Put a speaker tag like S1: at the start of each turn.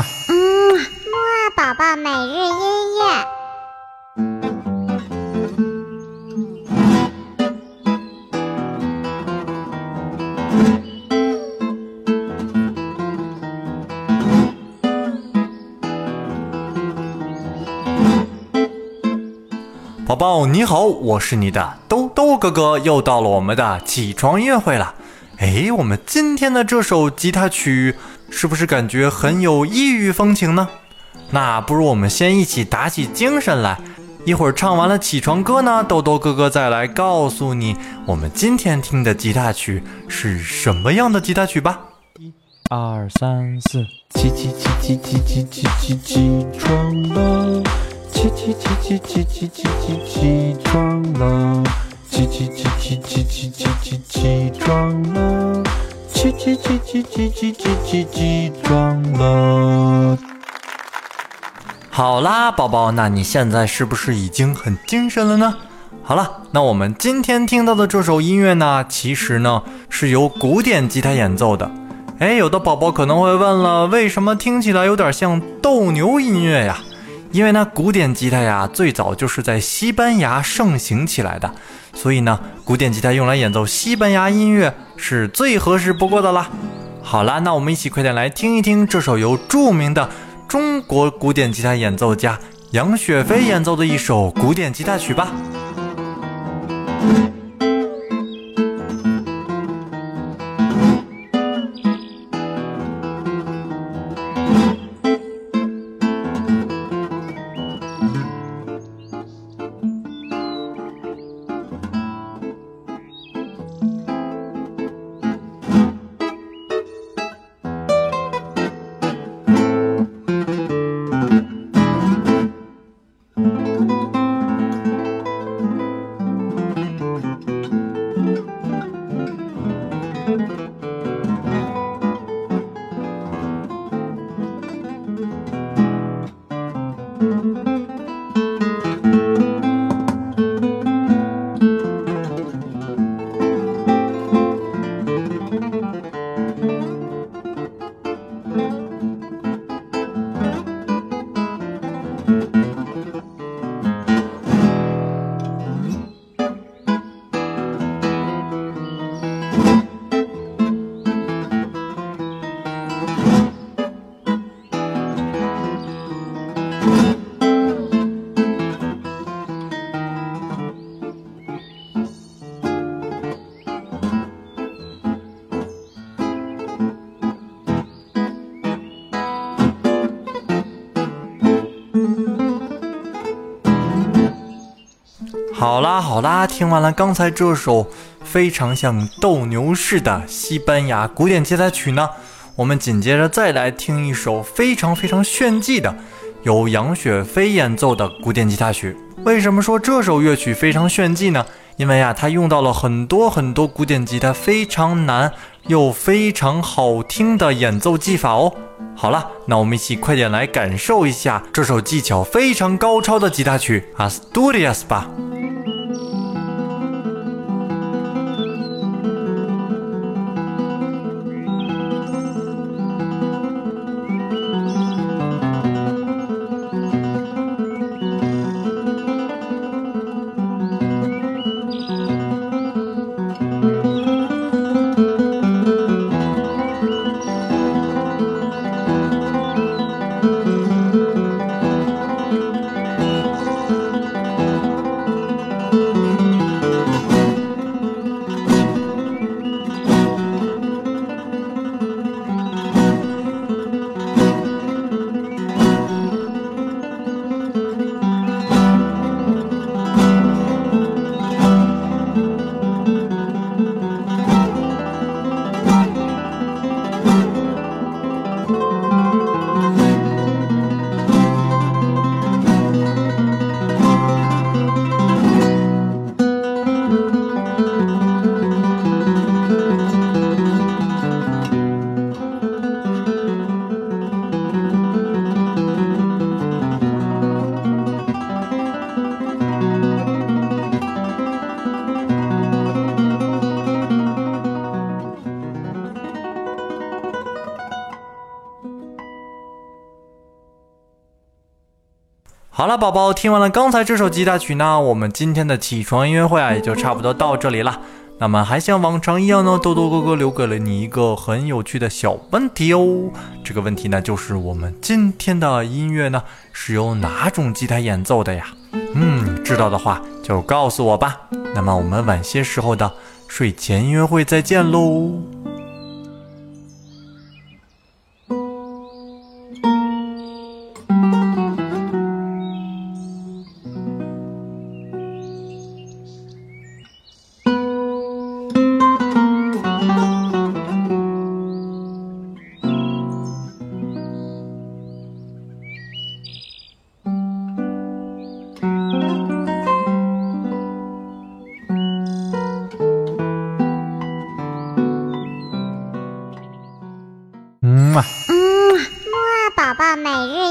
S1: 嗯
S2: 木二宝宝每日音乐。
S1: 宝宝你好，我是你的兜兜哥哥，又到了我们的起床音乐会了。哎，我们今天的这首吉他曲是不是感觉很有异域风情呢？那不如我们先一起打起精神来，一会儿唱完了起床歌呢，兜兜哥哥再来告诉你我们今天听的吉他曲是什么样的吉他曲吧。
S3: 一二三四，起起起起起起起起起床了，起起起起起起起起起床了，起起起起起起起起起床了，起起起起起起起起起床了。
S1: 好啦，宝宝，那你现在是不是已经很精神了呢？好了，那我们今天听到的这首音乐呢，其实呢是由古典吉他演奏的。哎，有的宝宝可能会问了，为什么听起来有点像斗牛音乐呀？因为呢，古典吉他呀，最早就是在西班牙盛行起来的，所以呢，古典吉他用来演奏西班牙音乐是最合适不过的啦。好啦，那我们一起快点来听一听这首由著名的中国古典吉他演奏家杨雪飞演奏的一首古典吉他曲吧。好啦好啦，听完了刚才这首非常像斗牛士的西班牙古典吉他曲呢，我们紧接着再来听一首非常非常炫技的由杨雪飞演奏的古典吉他曲。为什么说这首乐曲非常炫技呢？因为呀，它用到了很多很多古典吉他非常难又非常好听的演奏技法哦。好了，那我们一起快点来感受一下这首技巧非常高超的吉他曲《Asturias》吧。好了，宝宝，听完了刚才这首吉他曲呢，我们今天的起床音乐会啊，也就差不多到这里了。那么还像往常一样呢，豆豆哥哥留给了你一个很有趣的小问题哦。这个问题呢，就是我们今天的音乐呢，是由哪种吉他演奏的呀？嗯，知道的话就告诉我吧。那么我们晚些时候的睡前音乐会再见喽。
S2: 每日。